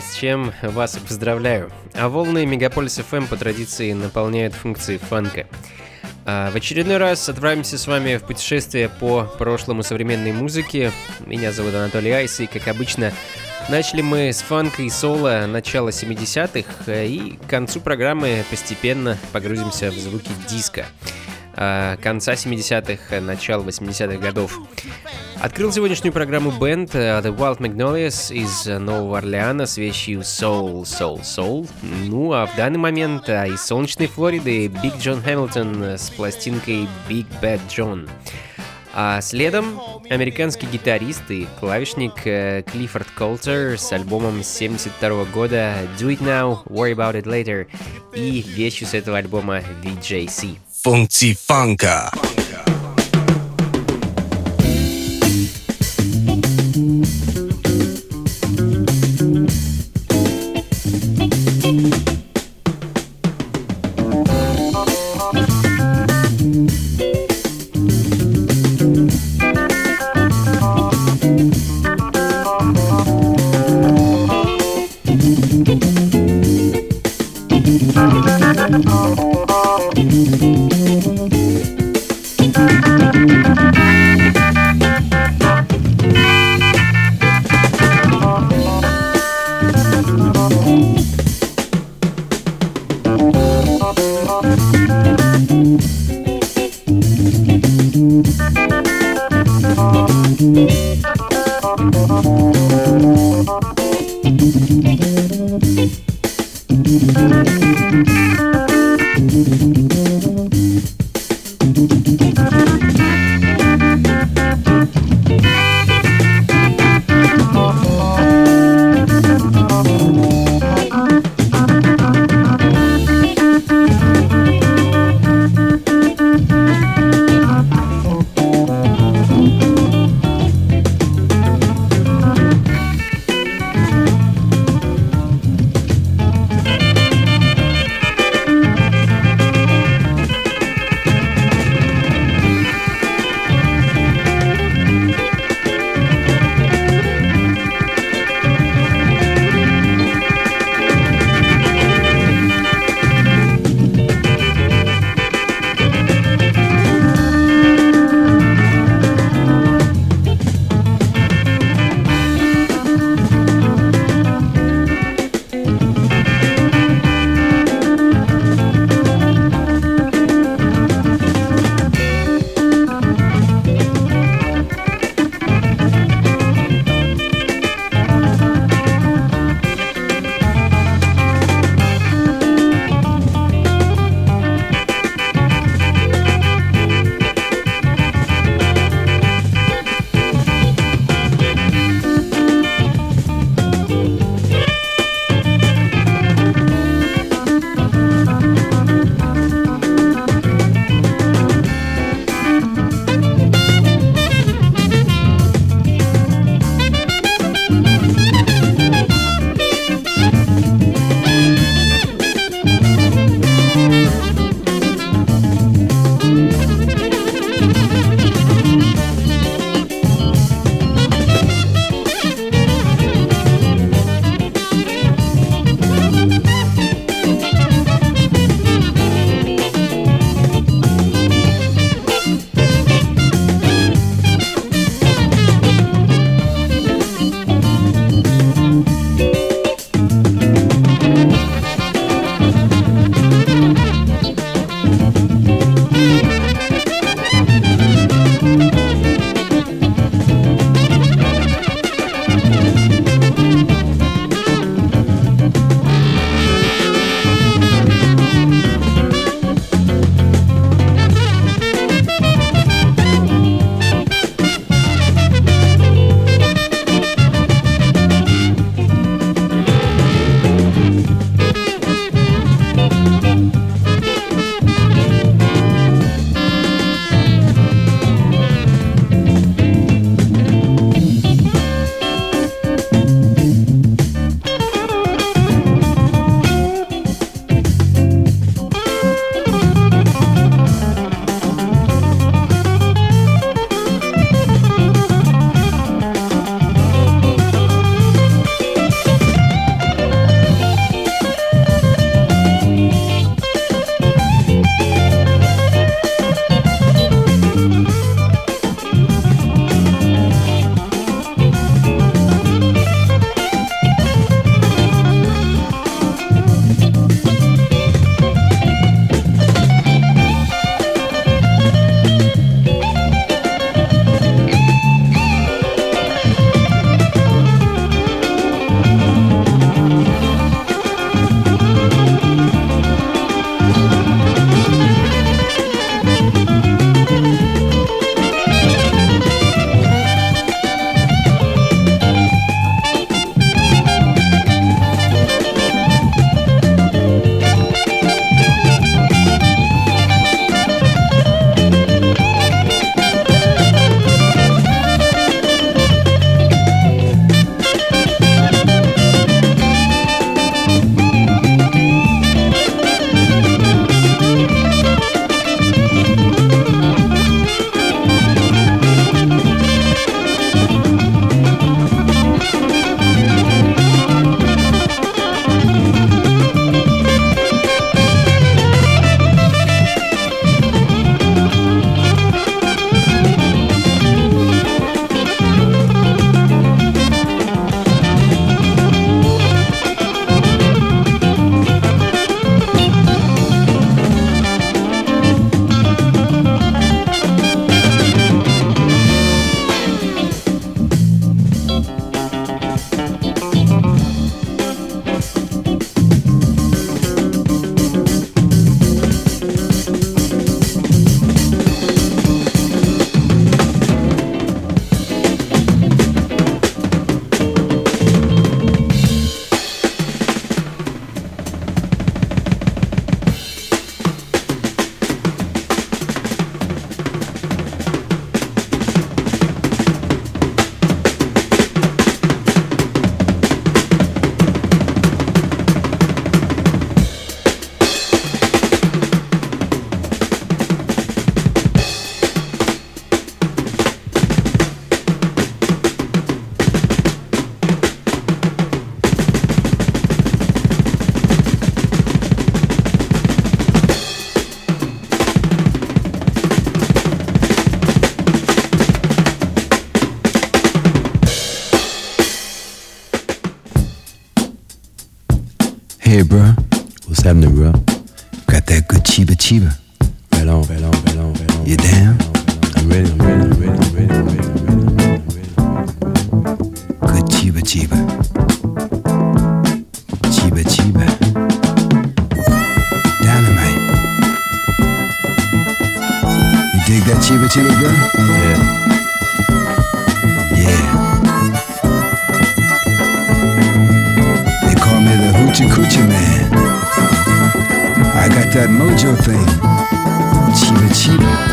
С чем вас поздравляю. А волны Мегаполис FM по традиции наполняют функции фанка. А в очередной раз отправимся с вами в путешествие по прошлому современной музыке. Меня зовут Анатолий Айс, и, как обычно, начали мы с фанка и соло начала 70-х, и к концу программы постепенно погрузимся в звуки диска конца 70-х, начала 80-х годов. Открыл сегодняшнюю программу бенд uh, The Wild Magnolias из Нового Орлеана с вещью Soul, Soul, Soul. Ну а в данный момент uh, из солнечной Флориды Биг Джон Хэмилтон с пластинкой Big Bad John. А следом американский гитарист и клавишник Клиффорд Колтер с альбомом 72 года Do It Now, Worry About It Later и вещью с этого альбома VJC. Функции фанка. Hey, bro. What's happening, bro? Got that good chiba chiba. Right on, right on, right on, right on. You down? I'm ready, I'm ready, I'm ready, I'm ready, I'm ready, I'm ready, I'm ready, I'm ready. Good chiba chiba. Chiba chiba. Dynamite. You dig that chiba chiba, bro? That mojo thing. Chiba chiba.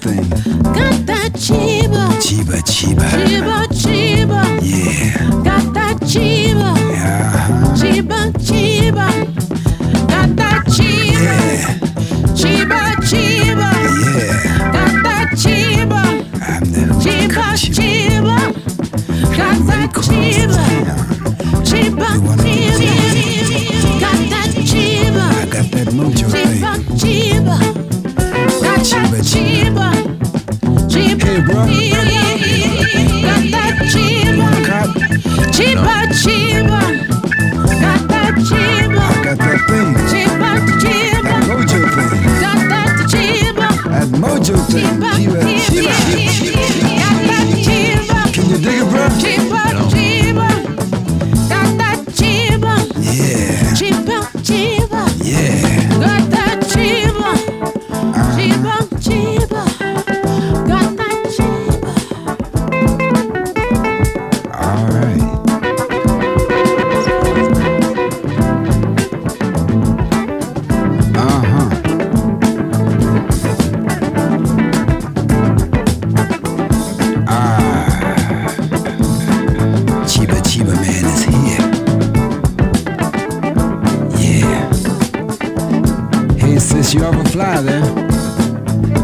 Thing. got that chiba, Chiba chiba. chiba, chiba, Yeah. got that chiba, Uh-huh. chiba, chiba, got that chiba, Yeah. chiba, chiba, Yeah. got that chiba, I'm the chiba, chiba, got that chiba. Chiba, chiba, got that chiba, I got that mojo thing. chiba, chiba, Can you dig it, bro? Chiba, chiba, got that chiba, Yeah. Sis, you ever fly there?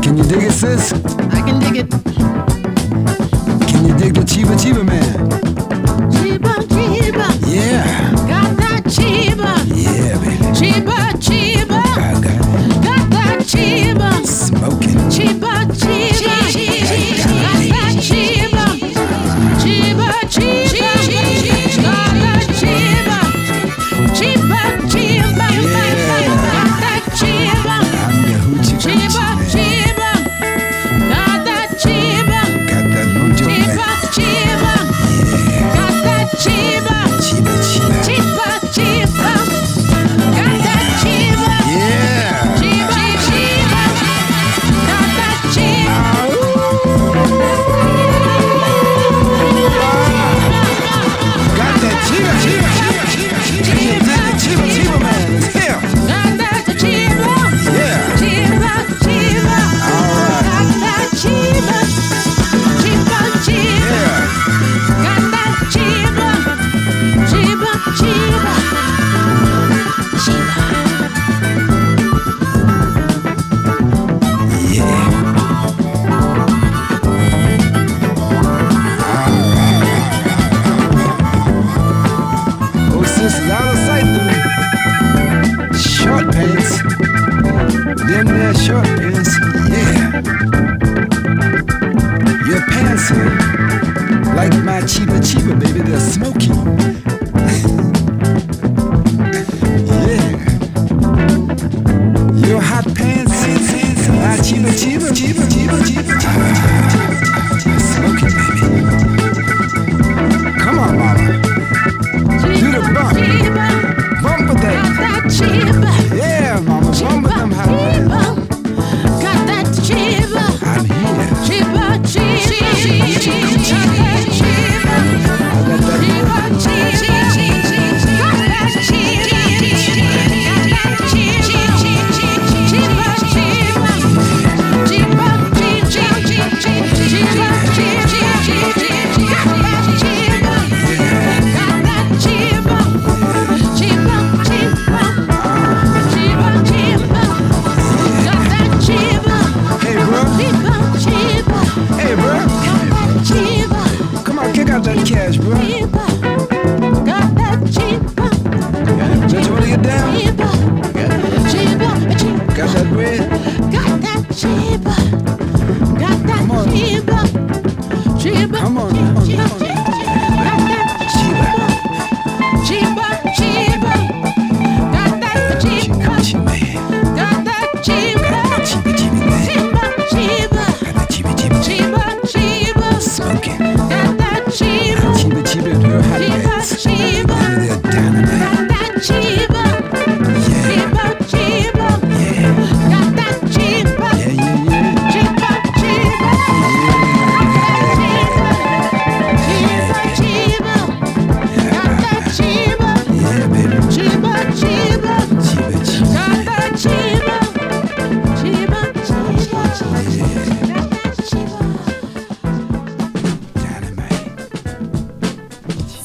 Can you dig it, sis? I can dig it. Can you dig the Chiba Chiba Man? Chiba, chiba, Yeah. got that chiba, Yeah, baby. chiba, chiba, I got it. got that chiba, Smoking. chiba, chiba, got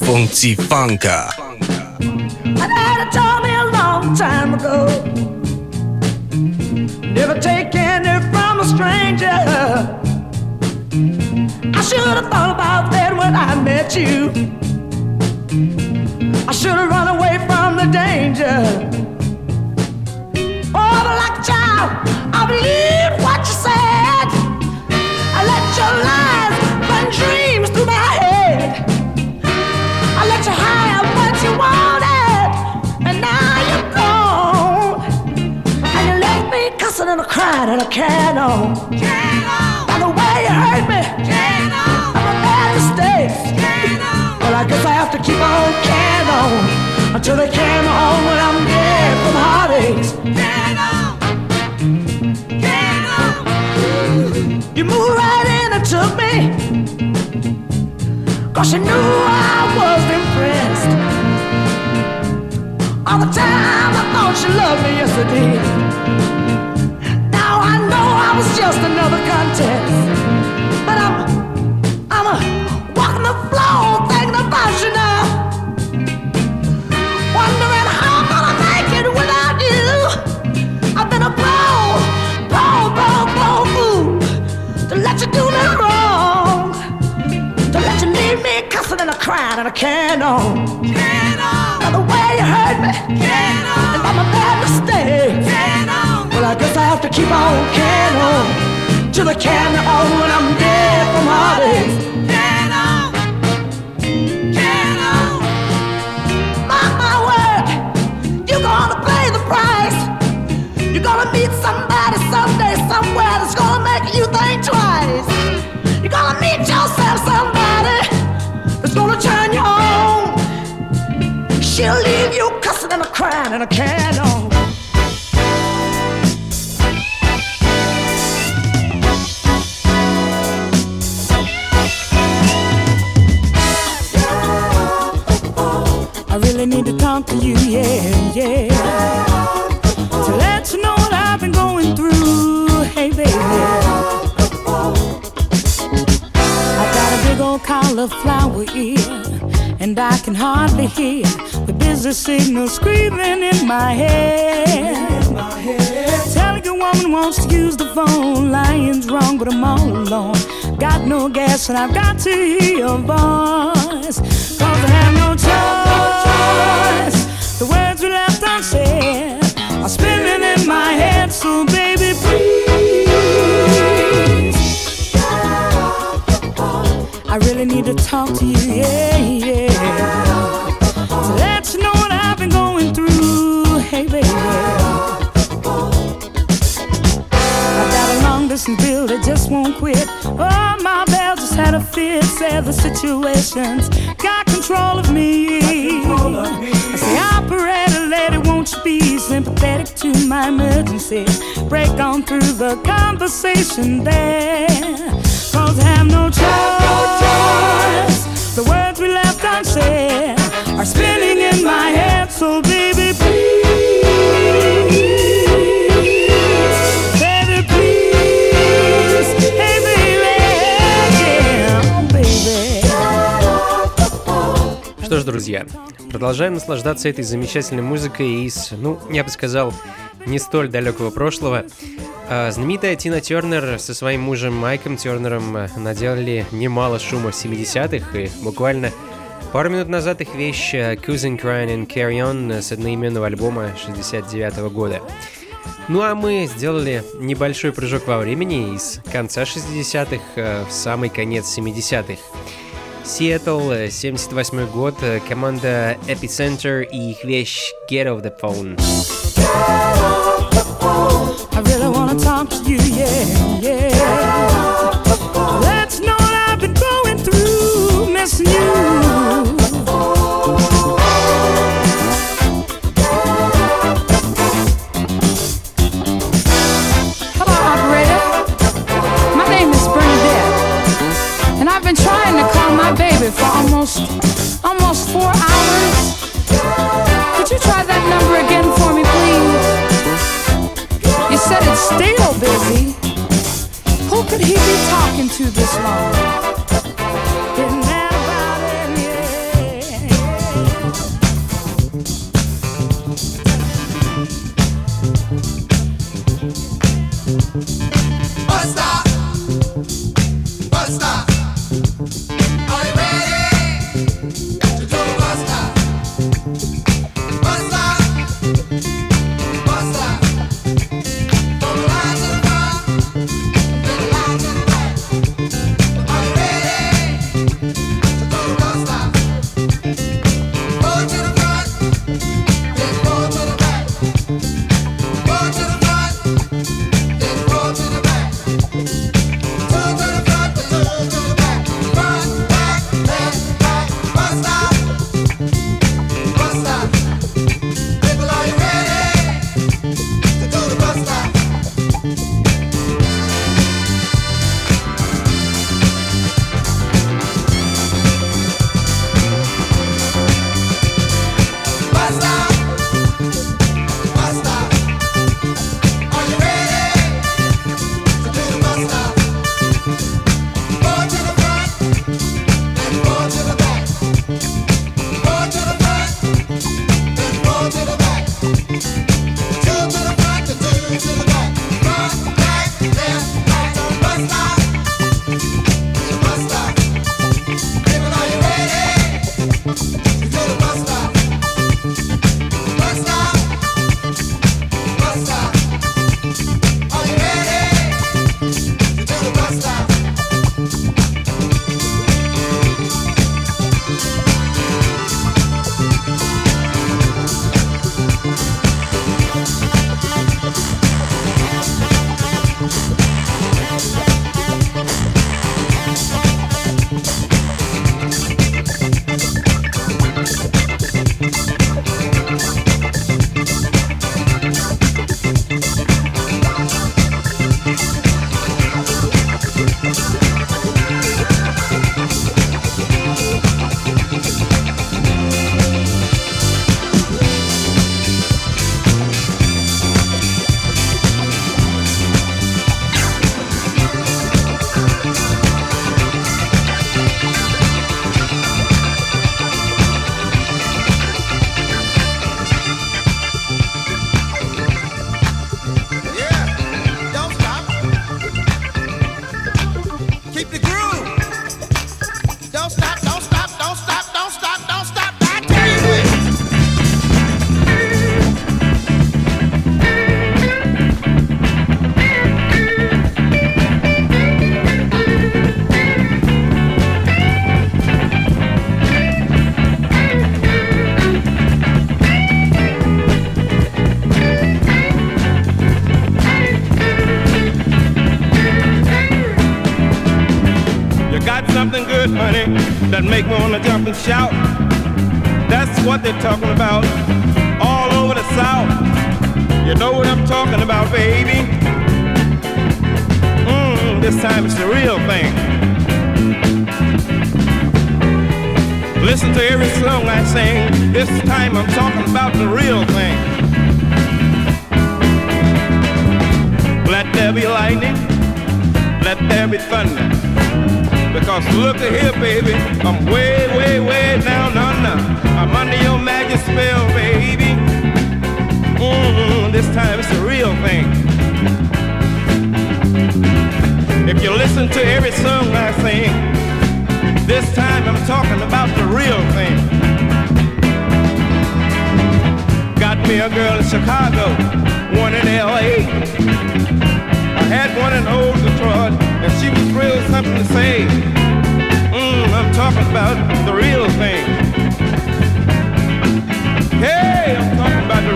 Funky Funka. My daddy told me a long time ago. Never take from a stranger. I should have thought about that when I met you. I should have run away from the danger. Oh, but like a child, I what you crying in a canon. By the way you hurt me, I'm a bad mistake. But I guess I have to keep on carrying on until they me home when I'm dead from heartaches. You moved right in and took me. Cause you knew I was impressed. All the time I thought you loved me, yes I did. Just another contest. But I'm, I'm a walking the floor thinking about you now. Wondering how I'm gonna make it without you. I've been a blow, blow, blow, blow fool to let you do me wrong. To let you leave me cussing and a crying and a can on. By the way you hurt me. And by my bad mistake. Keep on can on. Till the can on when I'm dead from heartache. Mark my word, you're gonna pay the price. You're gonna meet somebody someday, somewhere that's gonna make you think twice. You're gonna meet yourself somebody that's gonna turn you on. She'll leave you cussing and a crying and a can on. Cauliflower ear, and I can hardly hear the busy signal screaming in my head. Telling a woman wants to use the phone, lying's wrong, but I'm all alone. Got no gas, and I've got to hear your voice. Cause I have no choice. The words we left unsaid are spinning in my head, so baby, please. Need to talk to you, yeah, yeah. To let you know what I've been going through, hey, baby. I got a long distance bill that just won't quit. Oh, my bell just had a fit, said the situation's got control of me. I say, operator lady, won't you be sympathetic to my emergency? Break on through the conversation there. Что ж, друзья, продолжаем наслаждаться этой замечательной музыкой из, ну, я бы сказал, не столь далекого прошлого. А, Знаменитая Тина Тернер со своим мужем Майком Тернером э, наделали немало шума в 70-х, и буквально пару минут назад их вещь э, Cousin Crying and Carry On с одноименного альбома 69 года. Ну а мы сделали небольшой прыжок во времени из конца 60-х э, в самый конец 70-х. Сиэтл, э, 78 год, команда Epicenter и их вещь Get Off The Phone. Could he be talking to this long?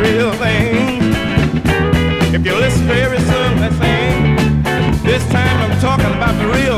real thing. If you listen very soon, that thing. This time I'm talking about the real.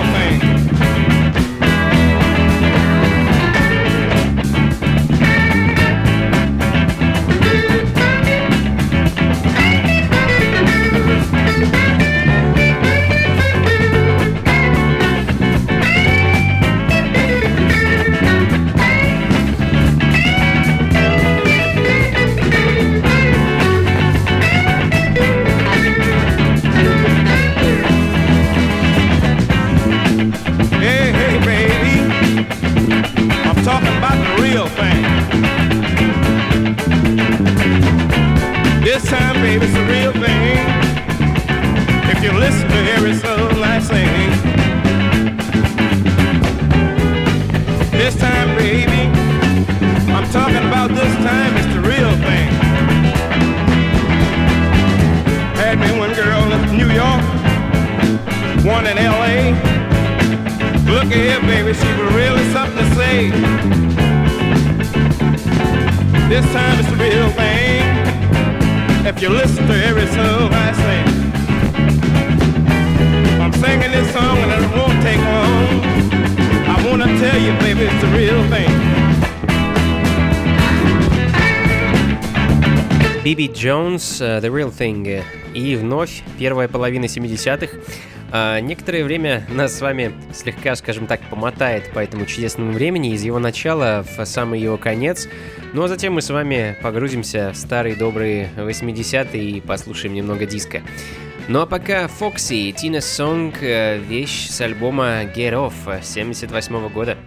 yeah, baby, she was really something to say. This time it's the real thing. If you listen to every song I sing, I'm singing this song and it won't take long. I wanna tell you, baby, it's real thing. Биби Джонс, э, The Real Thing э, и вновь первая половина 70-х. А некоторое время нас с вами слегка, скажем так, помотает по этому чудесному времени из его начала в самый его конец. Ну а затем мы с вами погрузимся в старые добрые 80-е и послушаем немного диска. Ну а пока Фокси и Тина Сонг э, вещь с альбома Get Off 78 года.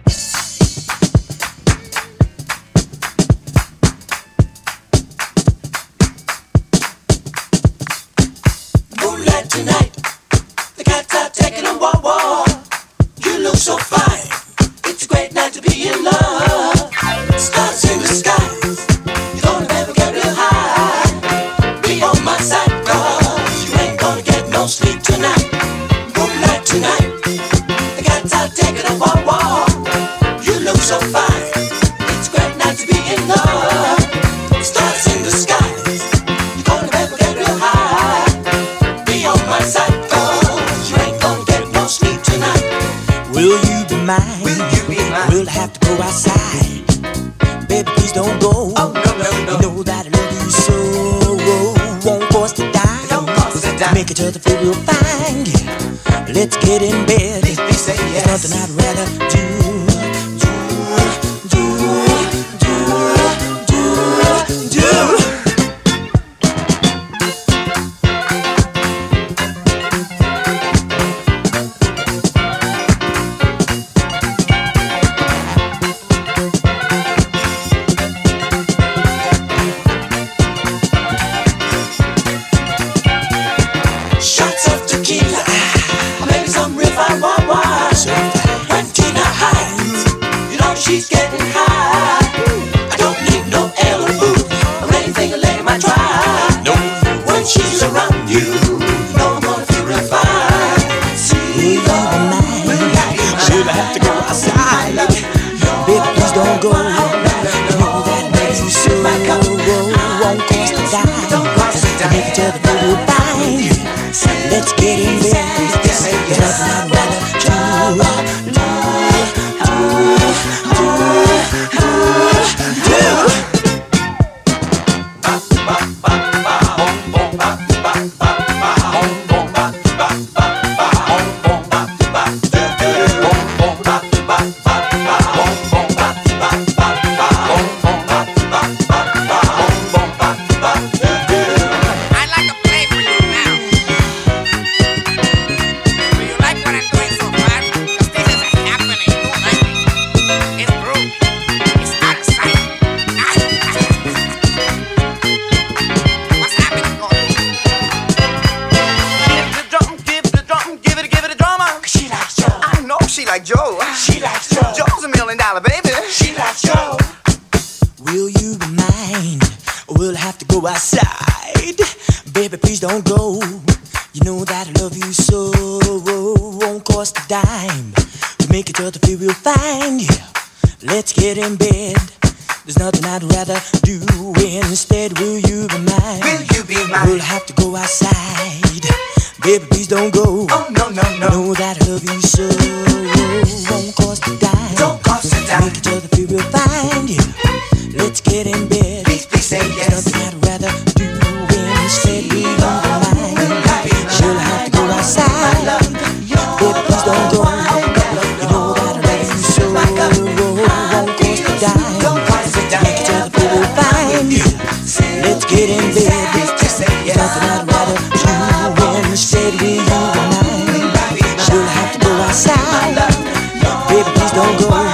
Don't go.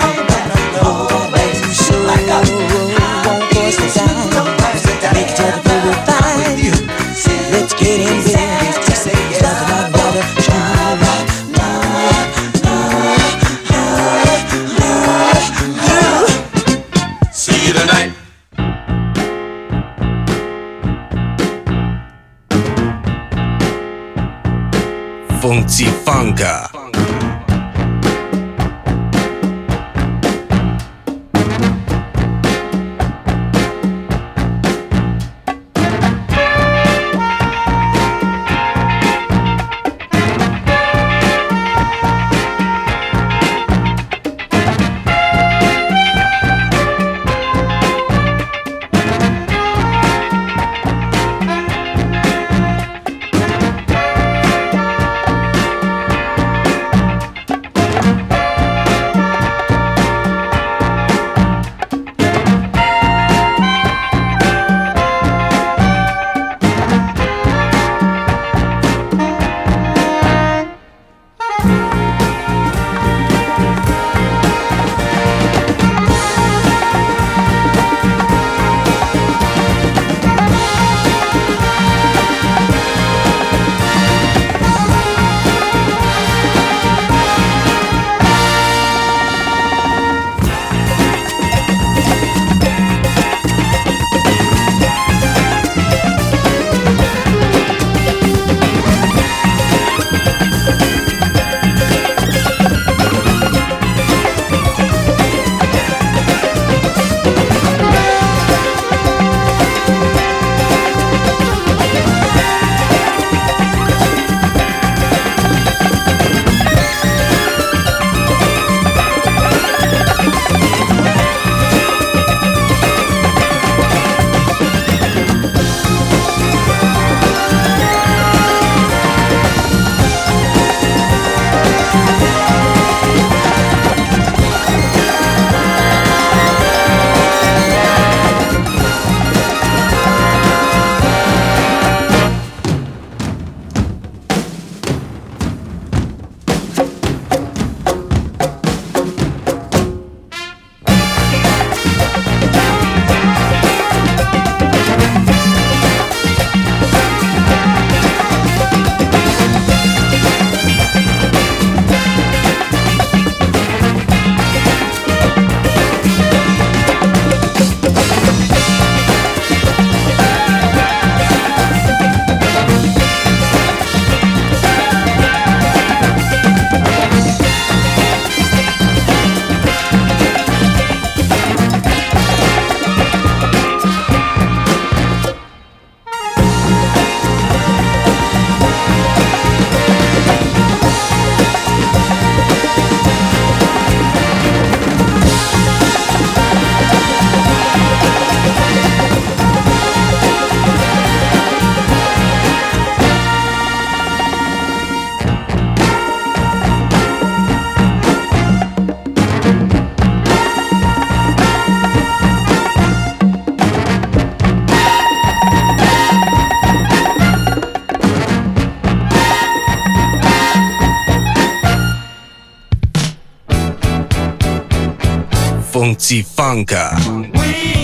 Funky Funka.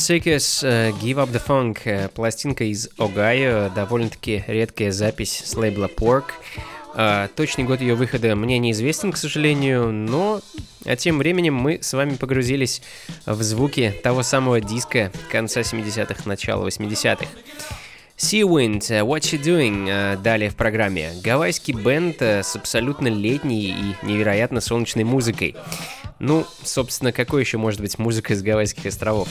Seekers э, Give Up The Funk, э, пластинка из Огайо, довольно-таки редкая запись с лейбла Pork. А, точный год ее выхода мне неизвестен, к сожалению, но а тем временем мы с вами погрузились в звуки того самого диска конца 70-х, начала 80-х. Sea Wind, э, What You Doing, далее в программе. Гавайский бенд с абсолютно летней и невероятно солнечной музыкой. Ну, собственно, какой еще может быть музыка из Гавайских островов?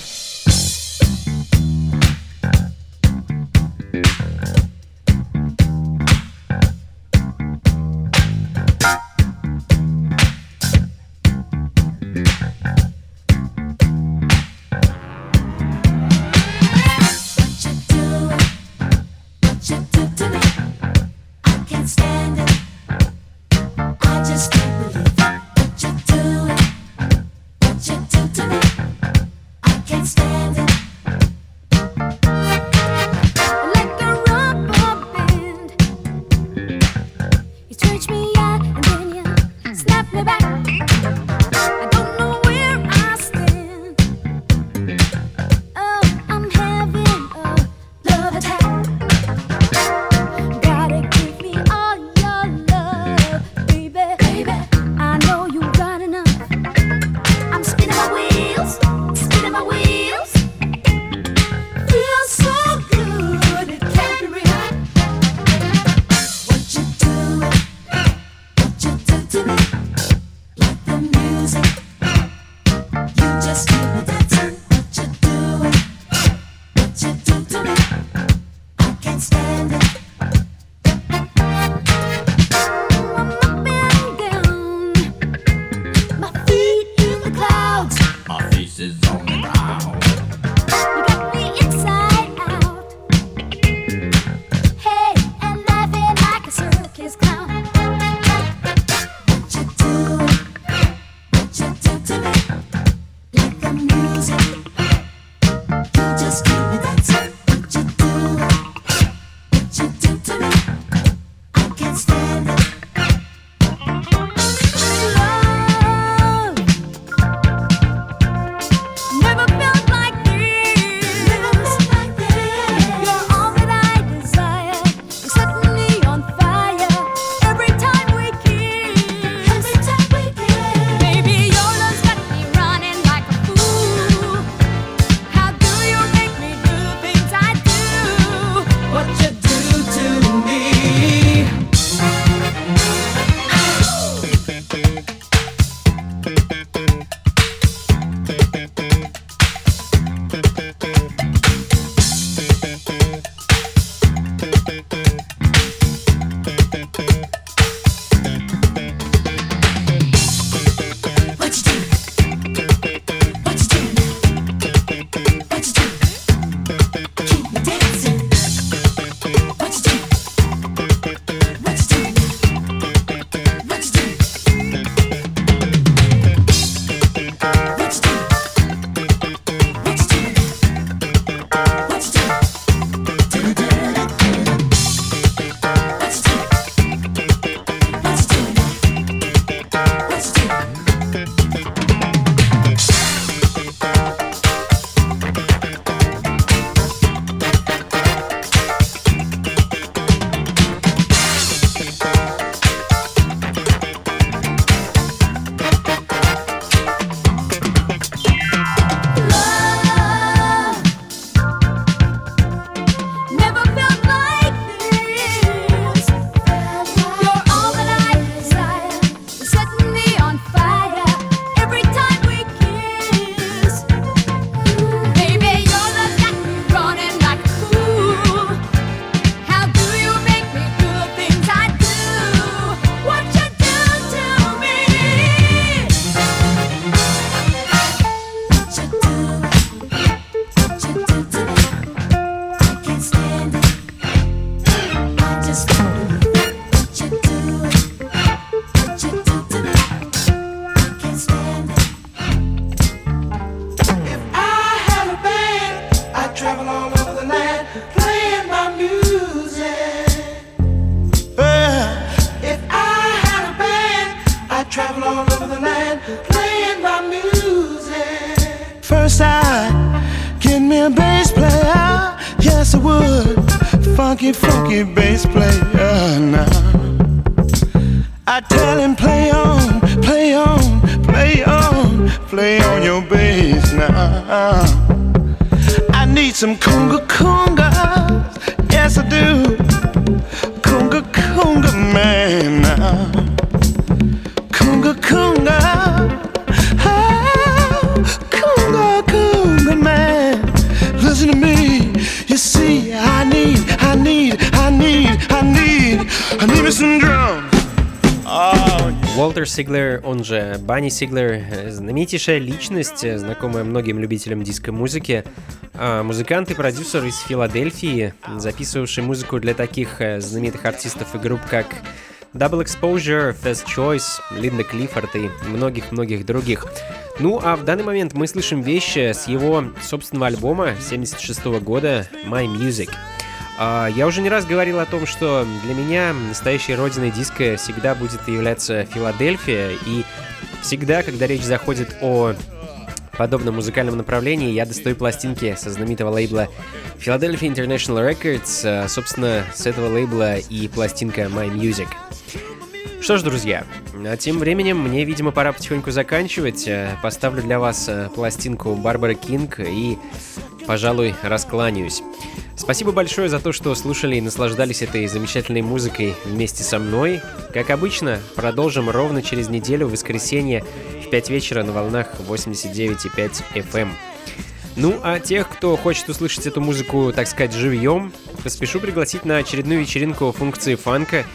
Сиглер, он же Банни Сиглер, э, знаменитейшая личность, э, знакомая многим любителям диско-музыки, а, музыкант и продюсер из Филадельфии, записывавший музыку для таких э, знаменитых артистов и групп, как Double Exposure, First Choice, Линда Клиффорд и многих-многих других. Ну а в данный момент мы слышим вещи с его собственного альбома 76 года My Music. А, Я уже не раз говорил о том, что для меня настоящей родиной диска всегда будет являться Филадельфия, и всегда, когда речь заходит о подобном музыкальном направлении, я достаю пластинки со знаменитого лейбла Philadelphia International Records, а, собственно, с этого лейбла и пластинка My Music. Что ж, друзья, а тем временем мне, видимо, пора потихоньку заканчивать. Поставлю для вас пластинку Барбары Кинг и, пожалуй, раскланяюсь. Спасибо большое за то, что слушали и наслаждались этой замечательной музыкой вместе со мной. Как обычно, продолжим ровно через неделю, в воскресенье, в 5 вечера на волнах 89,5 FM. Ну, а тех, кто хочет услышать эту музыку, так сказать, живьем, поспешу пригласить на очередную вечеринку функции фанка,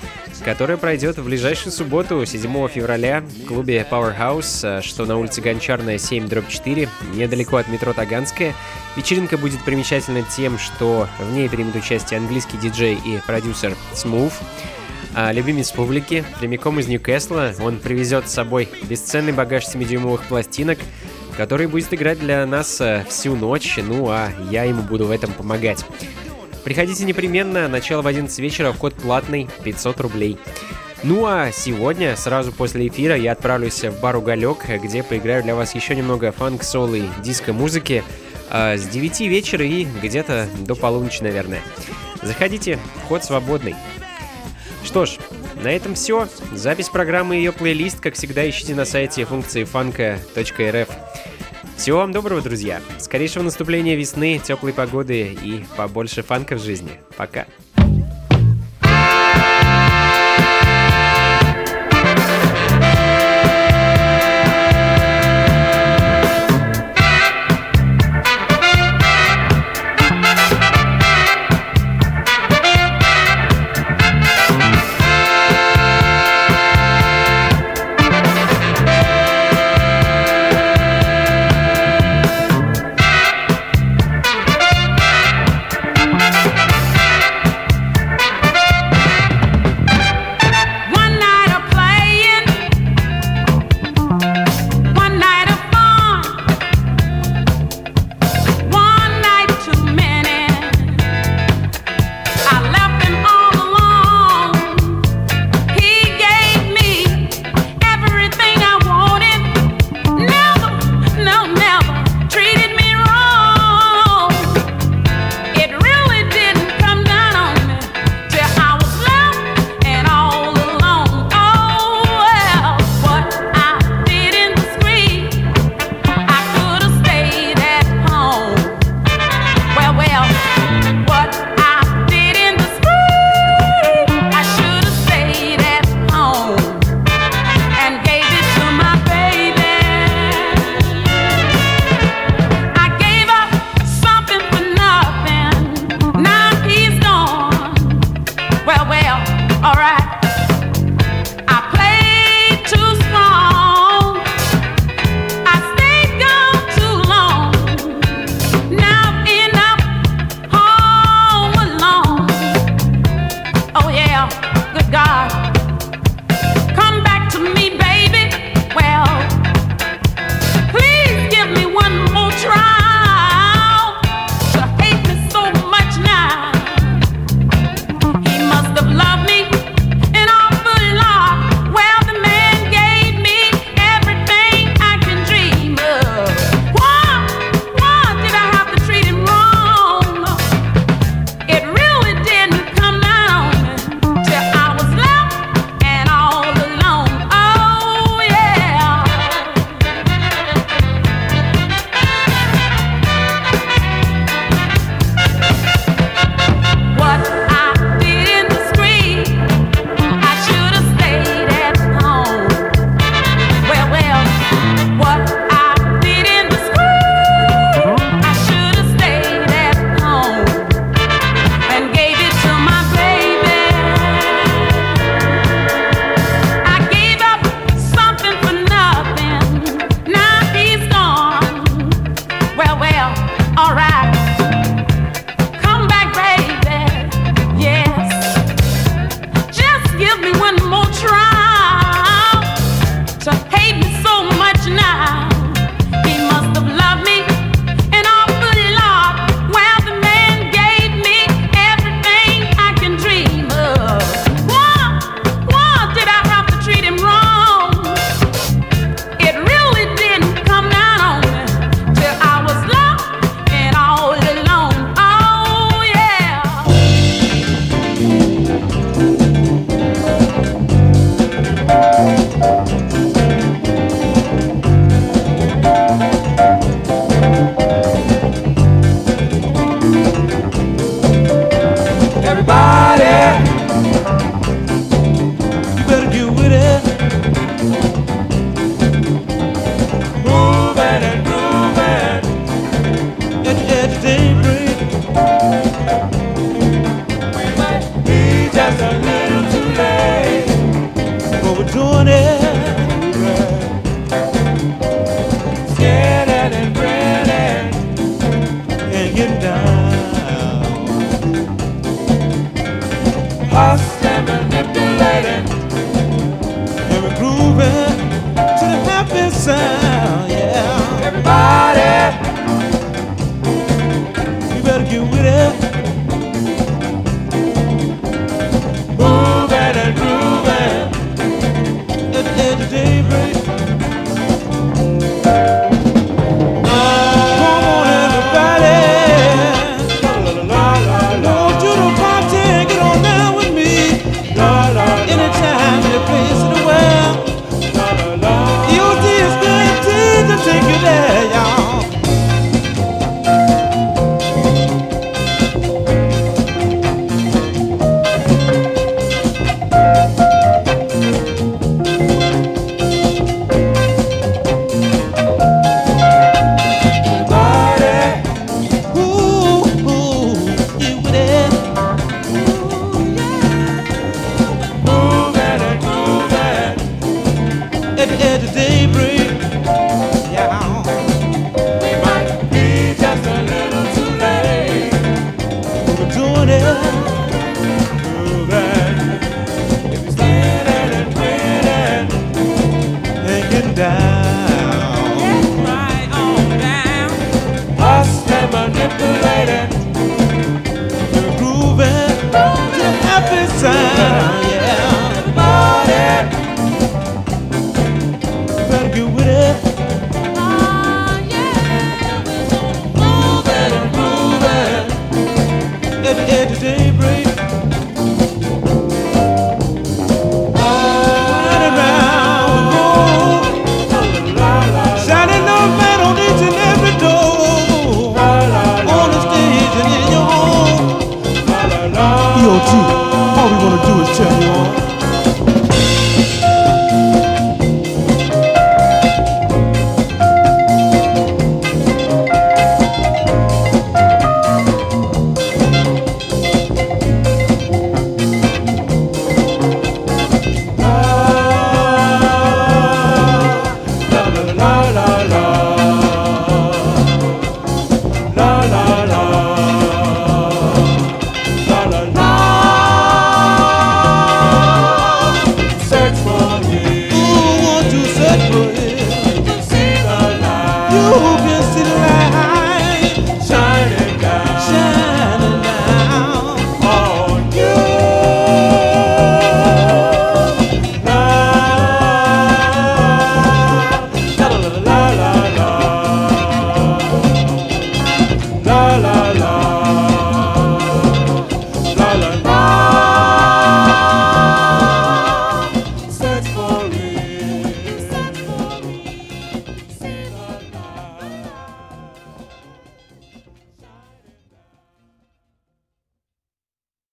которая пройдет в ближайшую субботу, 7 февраля, в клубе Powerhouse, что на улице Гончарная 7, дробь 4, недалеко от метро Таганская. Вечеринка будет примечательна тем, что в ней примет участие английский диджей и продюсер Smooth, а любимец публики, прямиком из Ньюкасла, он привезет с собой бесценный багаж 7-дюймовых пластинок, который будет играть для нас э, всю ночь, ну а я ему буду в этом помогать. Приходите непременно, начало в 11 вечера, вход платный, 500 рублей. Ну а сегодня, сразу после эфира, я отправлюсь в бар «Уголек», где поиграю для вас еще немного фанк, сол и диско-музыки а, с 9 вечера и где-то до полуночи, наверное. Заходите, вход свободный. Что ж, на этом все. Запись программы и ее плейлист, как всегда, ищите на сайте функции фанка.рф. Всего вам доброго, друзья. Скорейшего наступления весны, теплой погоды и побольше фанка в жизни. Пока.